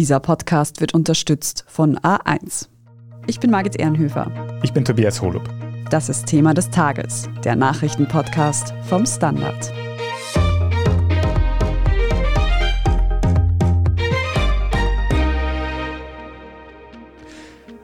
Dieser Podcast wird unterstützt von A1. Ich bin Margit Ehrenhöfer. Ich bin Tobias Holub. Das ist Thema des Tages, der Nachrichtenpodcast vom Standard.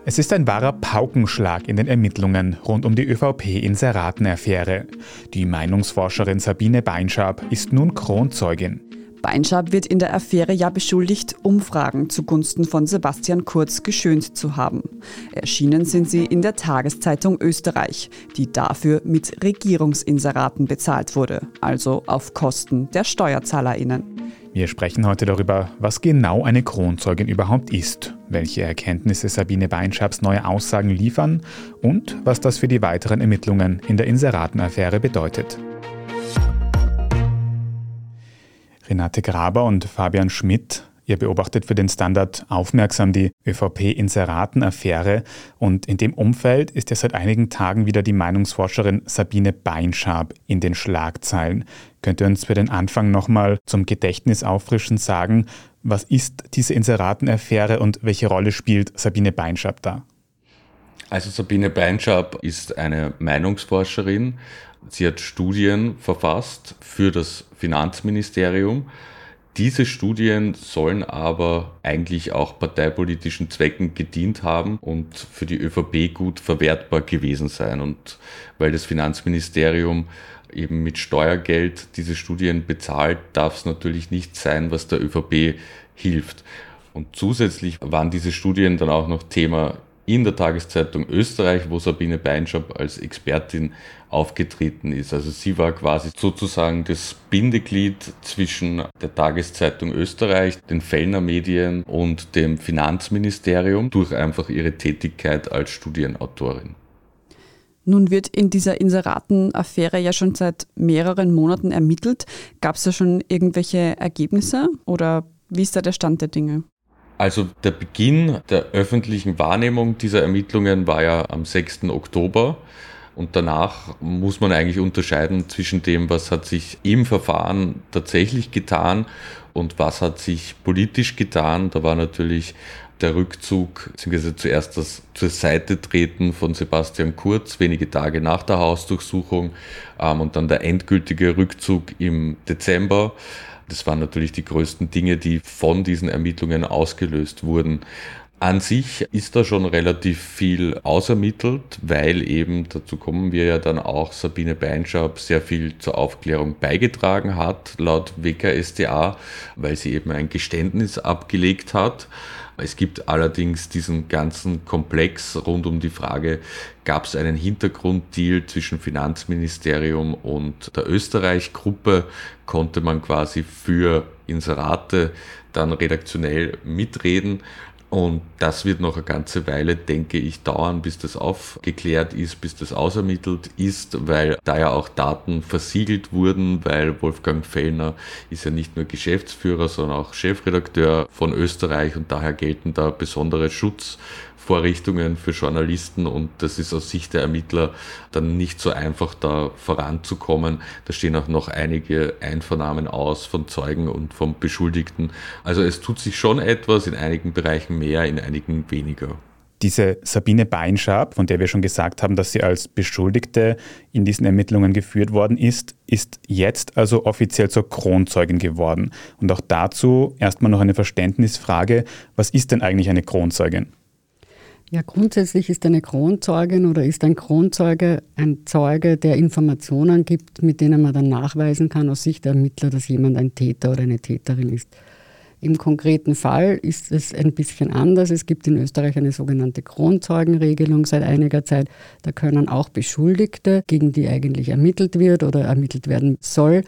Es ist ein wahrer Paukenschlag in den Ermittlungen rund um die ÖVP-Inseraten-Affäre. Die Meinungsforscherin Sabine Beinschab ist nun Kronzeugin. Beinschab wird in der Affäre ja beschuldigt, Umfragen zugunsten von Sebastian Kurz geschönt zu haben. Erschienen sind sie in der Tageszeitung Österreich, die dafür mit Regierungsinseraten bezahlt wurde, also auf Kosten der SteuerzahlerInnen. Wir sprechen heute darüber, was genau eine Kronzeugin überhaupt ist, welche Erkenntnisse Sabine Beinschabs neue Aussagen liefern und was das für die weiteren Ermittlungen in der Inseratenaffäre bedeutet. Renate Graber und Fabian Schmidt Ihr beobachtet für den Standard aufmerksam die ÖVP-Inseraten-Affäre und in dem Umfeld ist ja seit einigen Tagen wieder die Meinungsforscherin Sabine Beinschab in den Schlagzeilen. Könnt ihr uns für den Anfang nochmal zum Gedächtnis auffrischen sagen, was ist diese Inseraten-Affäre und welche Rolle spielt Sabine Beinschab da? Also Sabine Beinschab ist eine Meinungsforscherin. Sie hat Studien verfasst für das Finanzministerium diese Studien sollen aber eigentlich auch parteipolitischen Zwecken gedient haben und für die ÖVP gut verwertbar gewesen sein. Und weil das Finanzministerium eben mit Steuergeld diese Studien bezahlt, darf es natürlich nicht sein, was der ÖVP hilft. Und zusätzlich waren diese Studien dann auch noch Thema in der Tageszeitung Österreich, wo Sabine Beinschab als Expertin aufgetreten ist. Also sie war quasi sozusagen das Bindeglied zwischen der Tageszeitung Österreich, den Fellner Medien und dem Finanzministerium durch einfach ihre Tätigkeit als Studienautorin. Nun wird in dieser Inseraten-Affäre ja schon seit mehreren Monaten ermittelt. Gab es da schon irgendwelche Ergebnisse oder wie ist da der Stand der Dinge? Also der Beginn der öffentlichen Wahrnehmung dieser Ermittlungen war ja am 6. Oktober. Und danach muss man eigentlich unterscheiden zwischen dem, was hat sich im Verfahren tatsächlich getan und was hat sich politisch getan. Da war natürlich der Rückzug, beziehungsweise zuerst das zur Seite treten von Sebastian Kurz, wenige Tage nach der Hausdurchsuchung, ähm, und dann der endgültige Rückzug im Dezember. Das waren natürlich die größten Dinge, die von diesen Ermittlungen ausgelöst wurden. An sich ist da schon relativ viel ausermittelt, weil eben, dazu kommen wir ja dann auch, Sabine Beinschab sehr viel zur Aufklärung beigetragen hat, laut WKSDA, weil sie eben ein Geständnis abgelegt hat. Es gibt allerdings diesen ganzen Komplex rund um die Frage, gab es einen Hintergrunddeal zwischen Finanzministerium und der Österreich-Gruppe, konnte man quasi für Inserate dann redaktionell mitreden. Und das wird noch eine ganze Weile, denke ich, dauern, bis das aufgeklärt ist, bis das ausermittelt ist, weil da ja auch Daten versiegelt wurden, weil Wolfgang Fellner ist ja nicht nur Geschäftsführer, sondern auch Chefredakteur von Österreich und daher gelten da besondere Schutz Vorrichtungen für Journalisten und das ist aus Sicht der Ermittler dann nicht so einfach da voranzukommen. Da stehen auch noch einige Einvernahmen aus von Zeugen und von Beschuldigten. Also es tut sich schon etwas, in einigen Bereichen mehr, in einigen weniger. Diese Sabine Beinschab, von der wir schon gesagt haben, dass sie als Beschuldigte in diesen Ermittlungen geführt worden ist, ist jetzt also offiziell zur Kronzeugin geworden. Und auch dazu erstmal noch eine Verständnisfrage. Was ist denn eigentlich eine Kronzeugin? Ja, grundsätzlich ist eine Kronzeugin oder ist ein Kronzeuge ein Zeuge, der Informationen gibt, mit denen man dann nachweisen kann aus Sicht der Ermittler, dass jemand ein Täter oder eine Täterin ist. Im konkreten Fall ist es ein bisschen anders. Es gibt in Österreich eine sogenannte Kronzeugenregelung seit einiger Zeit. Da können auch Beschuldigte, gegen die eigentlich ermittelt wird oder ermittelt werden soll,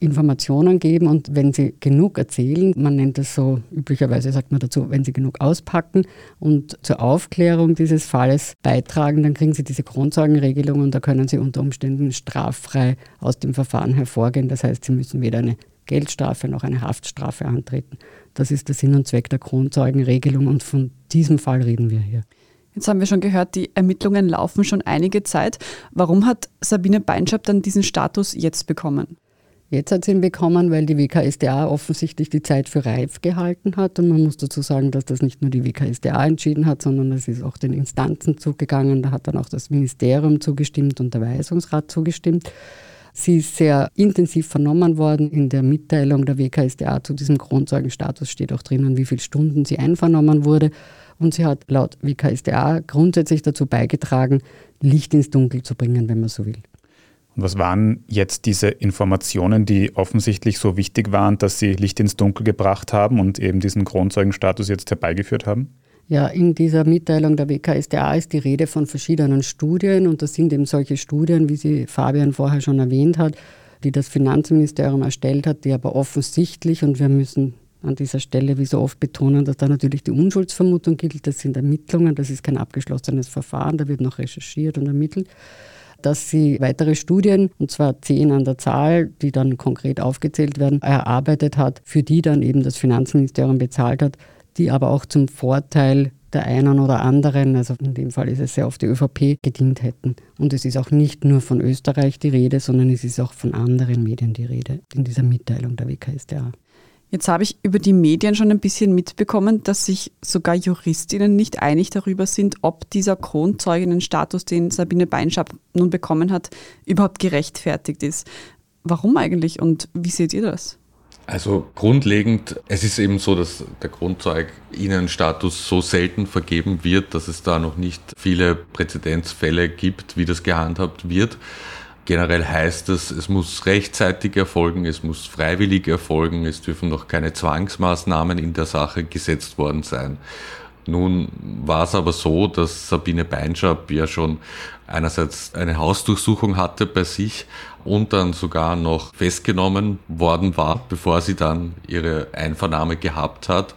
Informationen geben und wenn sie genug erzählen, man nennt es so, üblicherweise sagt man dazu, wenn sie genug auspacken und zur Aufklärung dieses Falles beitragen, dann kriegen sie diese Grundzeugenregelung und da können sie unter Umständen straffrei aus dem Verfahren hervorgehen. Das heißt, sie müssen weder eine Geldstrafe noch eine Haftstrafe antreten. Das ist der Sinn und Zweck der Kronzeugenregelung und von diesem Fall reden wir hier. Jetzt haben wir schon gehört, die Ermittlungen laufen schon einige Zeit. Warum hat Sabine Beinschab dann diesen Status jetzt bekommen? Jetzt hat sie ihn bekommen, weil die WKSDA offensichtlich die Zeit für reif gehalten hat. Und man muss dazu sagen, dass das nicht nur die WKSDA entschieden hat, sondern es ist auch den Instanzen zugegangen. Da hat dann auch das Ministerium zugestimmt und der Weisungsrat zugestimmt. Sie ist sehr intensiv vernommen worden. In der Mitteilung der WKSDA zu diesem Kronzeugenstatus steht auch drinnen, wie viele Stunden sie einvernommen wurde. Und sie hat laut WKSDA grundsätzlich dazu beigetragen, Licht ins Dunkel zu bringen, wenn man so will. Was waren jetzt diese Informationen, die offensichtlich so wichtig waren, dass sie Licht ins Dunkel gebracht haben und eben diesen Kronzeugenstatus jetzt herbeigeführt haben? Ja, in dieser Mitteilung der WKSDA ist die Rede von verschiedenen Studien und das sind eben solche Studien, wie sie Fabian vorher schon erwähnt hat, die das Finanzministerium erstellt hat, die aber offensichtlich, und wir müssen an dieser Stelle wie so oft betonen, dass da natürlich die Unschuldsvermutung gilt, das sind Ermittlungen, das ist kein abgeschlossenes Verfahren, da wird noch recherchiert und ermittelt dass sie weitere Studien, und zwar zehn an der Zahl, die dann konkret aufgezählt werden, erarbeitet hat, für die dann eben das Finanzministerium bezahlt hat, die aber auch zum Vorteil der einen oder anderen, also in dem Fall ist es sehr oft die ÖVP, gedient hätten. Und es ist auch nicht nur von Österreich die Rede, sondern es ist auch von anderen Medien die Rede in dieser Mitteilung der WKStA. Jetzt habe ich über die Medien schon ein bisschen mitbekommen, dass sich sogar Juristinnen nicht einig darüber sind, ob dieser Kronzeuginnenstatus, den Sabine Beinschab nun bekommen hat, überhaupt gerechtfertigt ist. Warum eigentlich und wie seht ihr das? Also grundlegend, es ist eben so, dass der Grundzeuginnenstatus so selten vergeben wird, dass es da noch nicht viele Präzedenzfälle gibt, wie das gehandhabt wird. Generell heißt es, es muss rechtzeitig erfolgen, es muss freiwillig erfolgen, es dürfen noch keine Zwangsmaßnahmen in der Sache gesetzt worden sein. Nun war es aber so, dass Sabine Beinschab ja schon einerseits eine Hausdurchsuchung hatte bei sich und dann sogar noch festgenommen worden war, bevor sie dann ihre Einvernahme gehabt hat.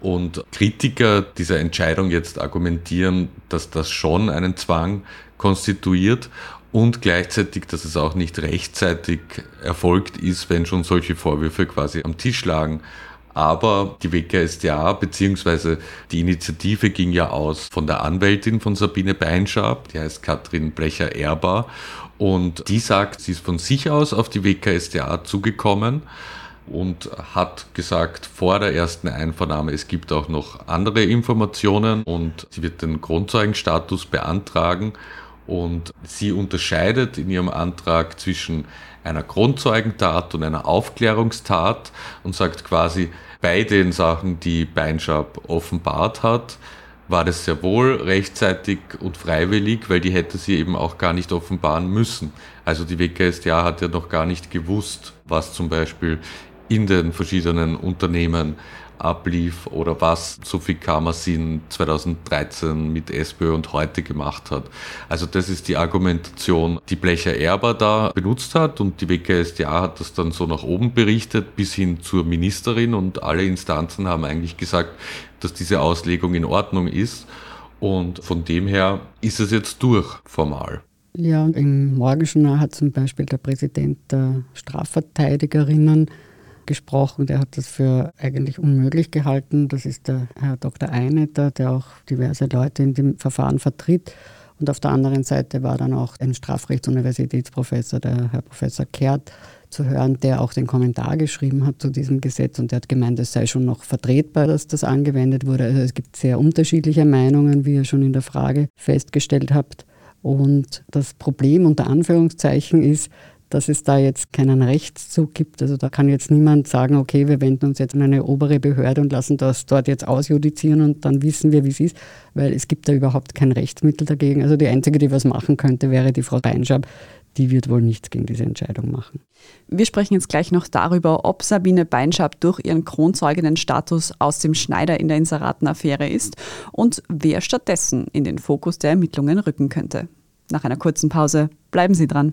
Und Kritiker dieser Entscheidung jetzt argumentieren, dass das schon einen Zwang konstituiert und gleichzeitig, dass es auch nicht rechtzeitig erfolgt ist, wenn schon solche Vorwürfe quasi am Tisch lagen. Aber die WKStA bzw. die Initiative ging ja aus von der Anwältin von Sabine Beinschab, die heißt Katrin Blecher-Erbar. Und die sagt, sie ist von sich aus auf die WKStA zugekommen und hat gesagt vor der ersten Einvernahme, es gibt auch noch andere Informationen und sie wird den Grundzeugenstatus beantragen und sie unterscheidet in ihrem Antrag zwischen einer Grundzeugentat und einer Aufklärungstat und sagt quasi, bei den Sachen, die Beinschab offenbart hat, war das sehr wohl rechtzeitig und freiwillig, weil die hätte sie eben auch gar nicht offenbaren müssen. Also die WKStA hat ja noch gar nicht gewusst, was zum Beispiel in den verschiedenen Unternehmen ablief oder was Sophie Kamersin 2013 mit SPÖ und heute gemacht hat. Also das ist die Argumentation, die Blecher Erber da benutzt hat und die WKSDA hat das dann so nach oben berichtet bis hin zur Ministerin und alle Instanzen haben eigentlich gesagt, dass diese Auslegung in Ordnung ist und von dem her ist es jetzt durch formal. Ja, im Morgenjournal hat zum Beispiel der Präsident der Strafverteidigerinnen gesprochen, der hat das für eigentlich unmöglich gehalten. Das ist der Herr Dr. Einetter, der auch diverse Leute in dem Verfahren vertritt. Und auf der anderen Seite war dann auch ein Strafrechtsuniversitätsprofessor, der Herr Professor Kehrt, zu hören, der auch den Kommentar geschrieben hat zu diesem Gesetz und der hat gemeint, es sei schon noch vertretbar, dass das angewendet wurde. Also es gibt sehr unterschiedliche Meinungen, wie ihr schon in der Frage festgestellt habt. Und das Problem unter Anführungszeichen ist, dass es da jetzt keinen Rechtszug gibt. Also da kann jetzt niemand sagen, okay, wir wenden uns jetzt an eine obere Behörde und lassen das dort jetzt ausjudizieren und dann wissen wir, wie es ist, weil es gibt da überhaupt kein Rechtsmittel dagegen. Also die einzige, die was machen könnte, wäre die Frau Beinschab. Die wird wohl nichts gegen diese Entscheidung machen. Wir sprechen jetzt gleich noch darüber, ob Sabine Beinschab durch ihren Kronzeuginnenstatus aus dem Schneider in der Inseratenaffäre ist und wer stattdessen in den Fokus der Ermittlungen rücken könnte. Nach einer kurzen Pause bleiben Sie dran.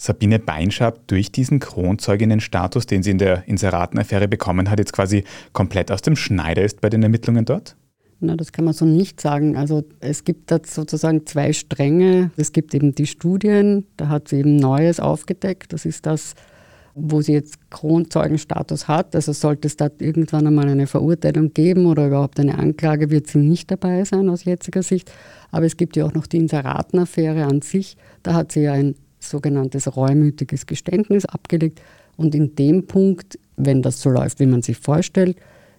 Sabine Beinschab durch diesen Kronzeuginnenstatus, den sie in der Inseratenaffäre bekommen hat, jetzt quasi komplett aus dem Schneider ist bei den Ermittlungen dort? Na, das kann man so nicht sagen. Also es gibt da sozusagen zwei Stränge. Es gibt eben die Studien, da hat sie eben Neues aufgedeckt. Das ist das, wo sie jetzt Kronzeugenstatus hat. Also sollte es da irgendwann einmal eine Verurteilung geben oder überhaupt eine Anklage, wird sie nicht dabei sein aus jetziger Sicht. Aber es gibt ja auch noch die Inseratenaffäre an sich. Da hat sie ja ein sogenanntes reumütiges Geständnis abgelegt. Und in dem Punkt, wenn das so läuft, wie man sich vorstellt,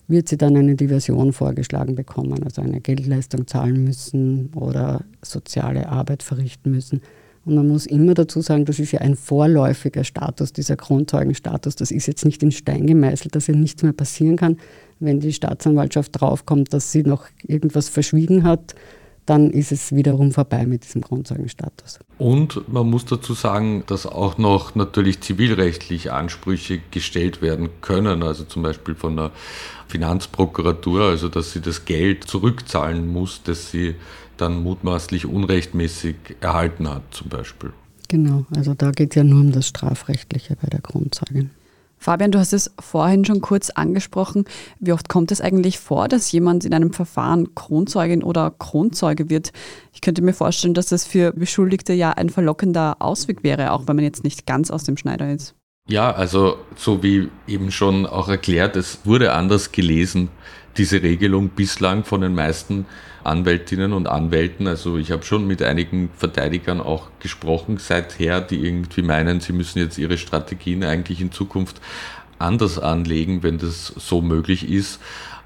wird sie dann eine Diversion vorgeschlagen bekommen, also eine Geldleistung zahlen müssen oder soziale Arbeit verrichten müssen. Und man muss immer dazu sagen, das ist ja ein vorläufiger Status, dieser Kronzeugenstatus. Das ist jetzt nicht in Stein gemeißelt, dass ihr nichts mehr passieren kann. Wenn die Staatsanwaltschaft draufkommt, dass sie noch irgendwas verschwiegen hat, dann ist es wiederum vorbei mit diesem Grundzeugenstatus. Und man muss dazu sagen, dass auch noch natürlich zivilrechtlich Ansprüche gestellt werden können, also zum Beispiel von der Finanzprokuratur, also dass sie das Geld zurückzahlen muss, das sie dann mutmaßlich unrechtmäßig erhalten hat, zum Beispiel. Genau, also da geht es ja nur um das Strafrechtliche bei der Grundzeugin. Fabian, du hast es vorhin schon kurz angesprochen. Wie oft kommt es eigentlich vor, dass jemand in einem Verfahren Kronzeugin oder Kronzeuge wird? Ich könnte mir vorstellen, dass das für Beschuldigte ja ein verlockender Ausweg wäre, auch wenn man jetzt nicht ganz aus dem Schneider ist. Ja, also so wie eben schon auch erklärt, es wurde anders gelesen, diese Regelung bislang von den meisten Anwältinnen und Anwälten. Also ich habe schon mit einigen Verteidigern auch gesprochen seither, die irgendwie meinen, sie müssen jetzt ihre Strategien eigentlich in Zukunft anders anlegen, wenn das so möglich ist.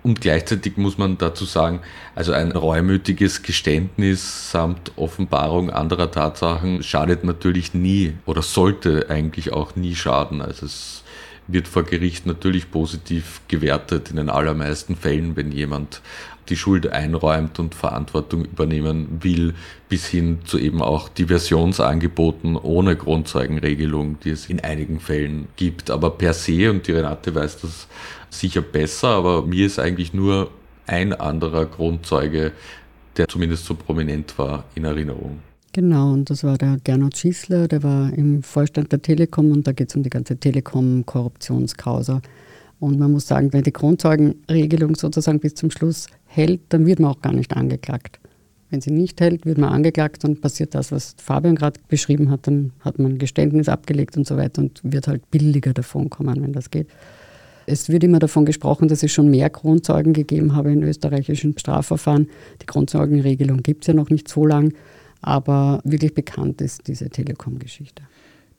Und gleichzeitig muss man dazu sagen, also ein reumütiges Geständnis samt Offenbarung anderer Tatsachen schadet natürlich nie oder sollte eigentlich auch nie schaden. Also es wird vor Gericht natürlich positiv gewertet in den allermeisten Fällen, wenn jemand die Schuld einräumt und Verantwortung übernehmen will, bis hin zu eben auch Diversionsangeboten ohne Grundzeugenregelung, die es in einigen Fällen gibt. Aber per se, und die Renate weiß das sicher besser, aber mir ist eigentlich nur ein anderer Grundzeuge, der zumindest so prominent war, in Erinnerung. Genau, und das war der Gernot Schießler, der war im Vorstand der Telekom und da geht es um die ganze Telekom-Korruptionskausa. Und man muss sagen, wenn die Grundzeugenregelung sozusagen bis zum Schluss hält, dann wird man auch gar nicht angeklagt. Wenn sie nicht hält, wird man angeklagt und passiert das, was Fabian gerade beschrieben hat, dann hat man Geständnis abgelegt und so weiter und wird halt billiger davon kommen, wenn das geht. Es wird immer davon gesprochen, dass es schon mehr Grundzeugen gegeben habe in österreichischen Strafverfahren. Die Grundzeugenregelung gibt es ja noch nicht so lang, aber wirklich bekannt ist diese Telekom-Geschichte.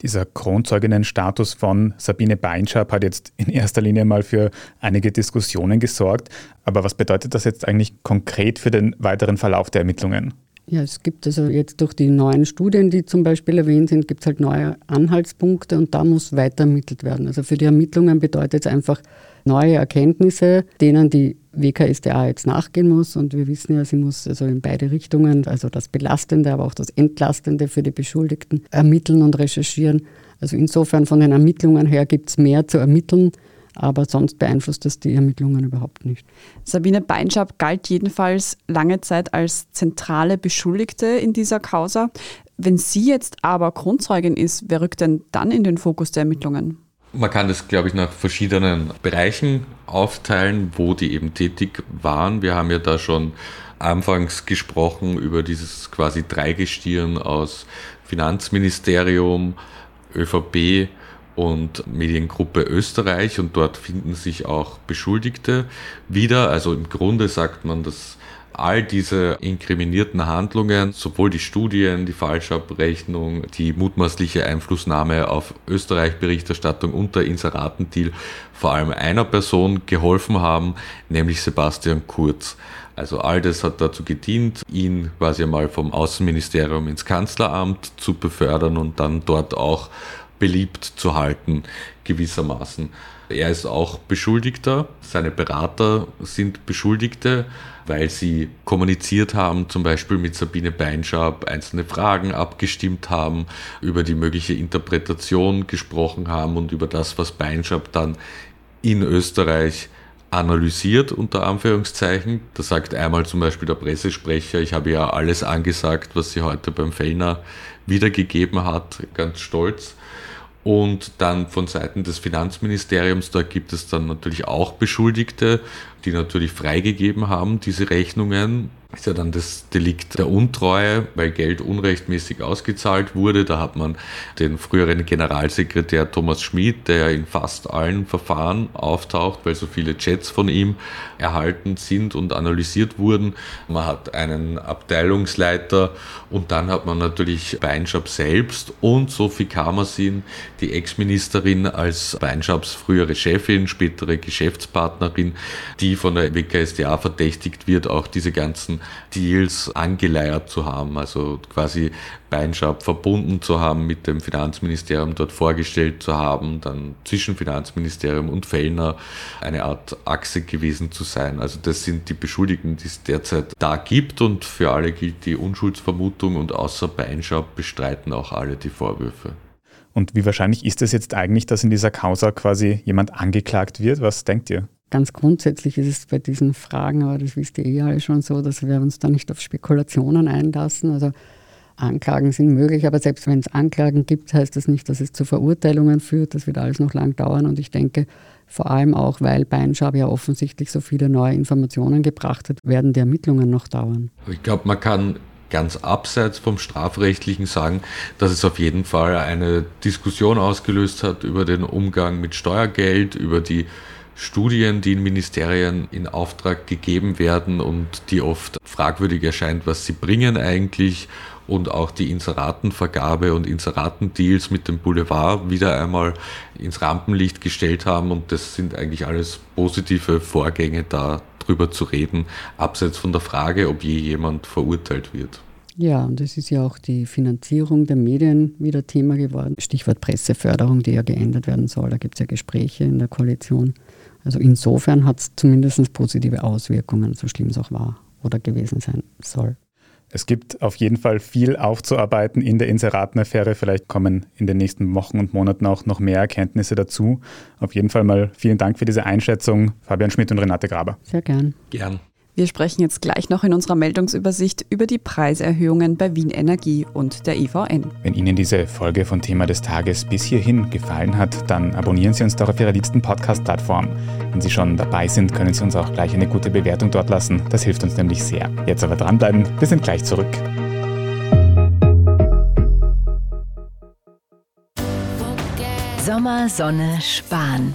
Dieser Kronzeuginnenstatus von Sabine Beinschab hat jetzt in erster Linie mal für einige Diskussionen gesorgt. Aber was bedeutet das jetzt eigentlich konkret für den weiteren Verlauf der Ermittlungen? Ja, es gibt also jetzt durch die neuen Studien, die zum Beispiel erwähnt sind, gibt es halt neue Anhaltspunkte und da muss weiter ermittelt werden. Also für die Ermittlungen bedeutet es einfach neue Erkenntnisse, denen die WKSDA jetzt nachgehen muss. Und wir wissen ja, sie muss also in beide Richtungen, also das Belastende, aber auch das Entlastende für die Beschuldigten ermitteln und recherchieren. Also insofern von den Ermittlungen her gibt es mehr zu ermitteln aber sonst beeinflusst das die Ermittlungen überhaupt nicht. Sabine Beinschab galt jedenfalls lange Zeit als zentrale Beschuldigte in dieser Causa. Wenn sie jetzt aber Grundzeugin ist, wer rückt denn dann in den Fokus der Ermittlungen? Man kann das, glaube ich, nach verschiedenen Bereichen aufteilen, wo die eben tätig waren. Wir haben ja da schon anfangs gesprochen über dieses quasi Dreigestirn aus Finanzministerium, ÖVP und Mediengruppe Österreich und dort finden sich auch Beschuldigte wieder. Also im Grunde sagt man, dass all diese inkriminierten Handlungen, sowohl die Studien, die Falschabrechnung, die mutmaßliche Einflussnahme auf Österreich-Berichterstattung und der Inseratendeal vor allem einer Person geholfen haben, nämlich Sebastian Kurz. Also all das hat dazu gedient, ihn quasi einmal vom Außenministerium ins Kanzleramt zu befördern und dann dort auch beliebt zu halten, gewissermaßen. Er ist auch Beschuldigter, seine Berater sind Beschuldigte, weil sie kommuniziert haben, zum Beispiel mit Sabine Beinschab, einzelne Fragen abgestimmt haben, über die mögliche Interpretation gesprochen haben und über das, was Beinschab dann in Österreich analysiert, unter Anführungszeichen. Da sagt einmal zum Beispiel der Pressesprecher, ich habe ja alles angesagt, was sie heute beim Fellner wiedergegeben hat, ganz stolz. Und dann von Seiten des Finanzministeriums, da gibt es dann natürlich auch Beschuldigte, die natürlich freigegeben haben, diese Rechnungen ist ja dann das Delikt der Untreue, weil Geld unrechtmäßig ausgezahlt wurde. Da hat man den früheren Generalsekretär Thomas Schmid, der in fast allen Verfahren auftaucht, weil so viele Chats von ihm erhalten sind und analysiert wurden. Man hat einen Abteilungsleiter und dann hat man natürlich Beinschab selbst und Sophie Kamersin, die Ex-Ministerin als Beinschabs frühere Chefin, spätere Geschäftspartnerin, die von der WKSDA verdächtigt wird, auch diese ganzen Deals angeleiert zu haben, also quasi Beinschab verbunden zu haben mit dem Finanzministerium dort vorgestellt zu haben, dann zwischen Finanzministerium und Fellner eine Art Achse gewesen zu sein. Also das sind die Beschuldigten, die es derzeit da gibt und für alle gilt die Unschuldsvermutung und außer Beinschab bestreiten auch alle die Vorwürfe. Und wie wahrscheinlich ist es jetzt eigentlich, dass in dieser Causa quasi jemand angeklagt wird? Was denkt ihr? Ganz grundsätzlich ist es bei diesen Fragen, aber das wisst ihr eh alle schon so, dass wir uns da nicht auf Spekulationen einlassen. Also Anklagen sind möglich, aber selbst wenn es Anklagen gibt, heißt das nicht, dass es zu Verurteilungen führt. Das wird alles noch lang dauern und ich denke, vor allem auch, weil Beinschab ja offensichtlich so viele neue Informationen gebracht hat, werden die Ermittlungen noch dauern. Ich glaube, man kann ganz abseits vom strafrechtlichen sagen, dass es auf jeden Fall eine Diskussion ausgelöst hat über den Umgang mit Steuergeld, über die Studien, die in Ministerien in Auftrag gegeben werden und die oft fragwürdig erscheint, was sie bringen eigentlich und auch die Inseratenvergabe und Inseratendeals mit dem Boulevard wieder einmal ins Rampenlicht gestellt haben und das sind eigentlich alles positive Vorgänge da drüber zu reden, abseits von der Frage, ob je jemand verurteilt wird. Ja, und es ist ja auch die Finanzierung der Medien wieder Thema geworden. Stichwort Presseförderung, die ja geändert werden soll. Da gibt es ja Gespräche in der Koalition. Also insofern hat es zumindest positive Auswirkungen, so schlimm es auch war oder gewesen sein soll. Es gibt auf jeden Fall viel aufzuarbeiten in der Inseratenaffäre. Vielleicht kommen in den nächsten Wochen und Monaten auch noch mehr Erkenntnisse dazu. Auf jeden Fall mal vielen Dank für diese Einschätzung, Fabian Schmidt und Renate Graber. Sehr gern. Gern. Wir sprechen jetzt gleich noch in unserer Meldungsübersicht über die Preiserhöhungen bei Wien Energie und der EVN. Wenn Ihnen diese Folge von Thema des Tages bis hierhin gefallen hat, dann abonnieren Sie uns doch auf Ihrer liebsten Podcast-Plattform. Wenn Sie schon dabei sind, können Sie uns auch gleich eine gute Bewertung dort lassen. Das hilft uns nämlich sehr. Jetzt aber dranbleiben, wir sind gleich zurück. Sommer, Sonne, Spahn.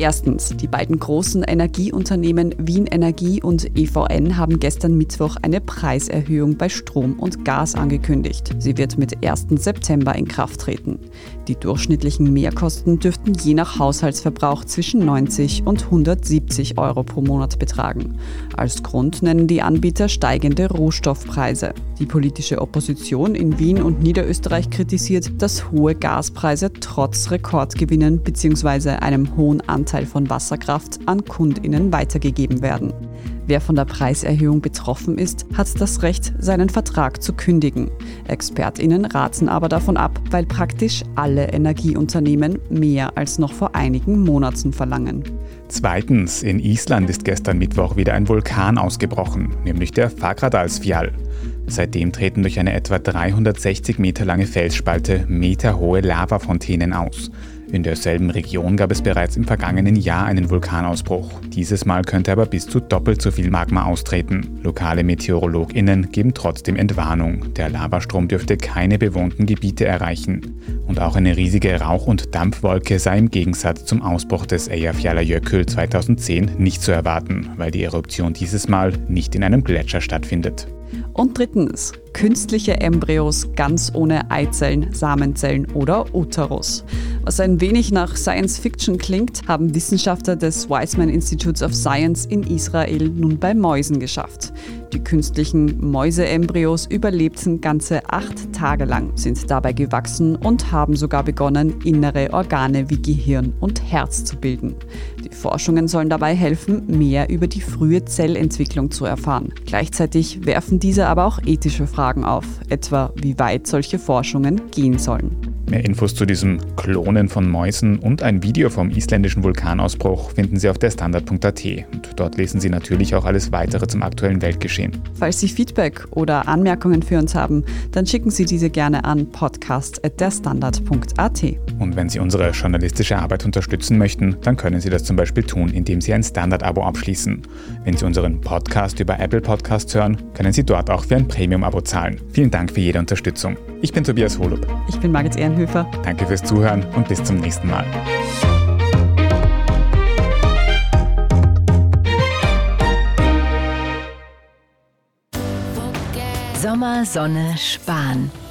Erstens, die beiden großen Energieunternehmen Wien Energie und EVN haben gestern Mittwoch eine Preiserhöhung bei Strom und Gas angekündigt. Sie wird mit 1. September in Kraft treten. Die durchschnittlichen Mehrkosten dürften je nach Haushaltsverbrauch zwischen 90 und 170 Euro pro Monat betragen. Als Grund nennen die Anbieter steigende Rohstoffpreise. Die politische Opposition in Wien und Niederösterreich kritisiert, dass hohe Gaspreise trotz Rekordgewinnen bzw. einem hohen Anteil von Wasserkraft an Kundinnen weitergegeben werden. Wer von der Preiserhöhung betroffen ist, hat das Recht, seinen Vertrag zu kündigen. Expertinnen raten aber davon ab, weil praktisch alle Energieunternehmen mehr als noch vor einigen Monaten verlangen. Zweitens, in Island ist gestern Mittwoch wieder ein Vulkan ausgebrochen, nämlich der Fagradalsfjall. Seitdem treten durch eine etwa 360 Meter lange Felsspalte meterhohe Lavafontänen aus. In derselben Region gab es bereits im vergangenen Jahr einen Vulkanausbruch. Dieses Mal könnte aber bis zu doppelt so viel Magma austreten. Lokale MeteorologInnen geben trotzdem Entwarnung. Der Lavastrom dürfte keine bewohnten Gebiete erreichen. Und auch eine riesige Rauch- und Dampfwolke sei im Gegensatz zum Ausbruch des Eyjafjallajökull 2010 nicht zu erwarten, weil die Eruption dieses Mal nicht in einem Gletscher stattfindet. Und drittens, künstliche Embryos ganz ohne Eizellen, Samenzellen oder Uterus. Was ein wenig nach Science Fiction klingt, haben Wissenschaftler des Weizmann Institutes of Science in Israel nun bei Mäusen geschafft. Die künstlichen Mäuseembryos überlebten ganze acht Tage lang, sind dabei gewachsen und haben sogar begonnen, innere Organe wie Gehirn und Herz zu bilden. Die Forschungen sollen dabei helfen, mehr über die frühe Zellentwicklung zu erfahren. Gleichzeitig werfen diese aber auch ethische Fragen auf, etwa wie weit solche Forschungen gehen sollen. Mehr Infos zu diesem Klonen von Mäusen und ein Video vom isländischen Vulkanausbruch finden Sie auf der Standard.at. Und dort lesen Sie natürlich auch alles weitere zum aktuellen Weltgeschehen. Falls Sie Feedback oder Anmerkungen für uns haben, dann schicken Sie diese gerne an podcast.derstandard.at. Und wenn Sie unsere journalistische Arbeit unterstützen möchten, dann können Sie das zum Beispiel tun, indem Sie ein Standard-Abo abschließen. Wenn Sie unseren Podcast über Apple Podcasts hören, können Sie dort auch für ein Premium-Abo zahlen. Vielen Dank für jede Unterstützung. Ich bin Tobias Holub. Ich bin Margit Ehrenhöfer. Danke fürs Zuhören und bis zum nächsten Mal. Sommer, Sonne, Sparen.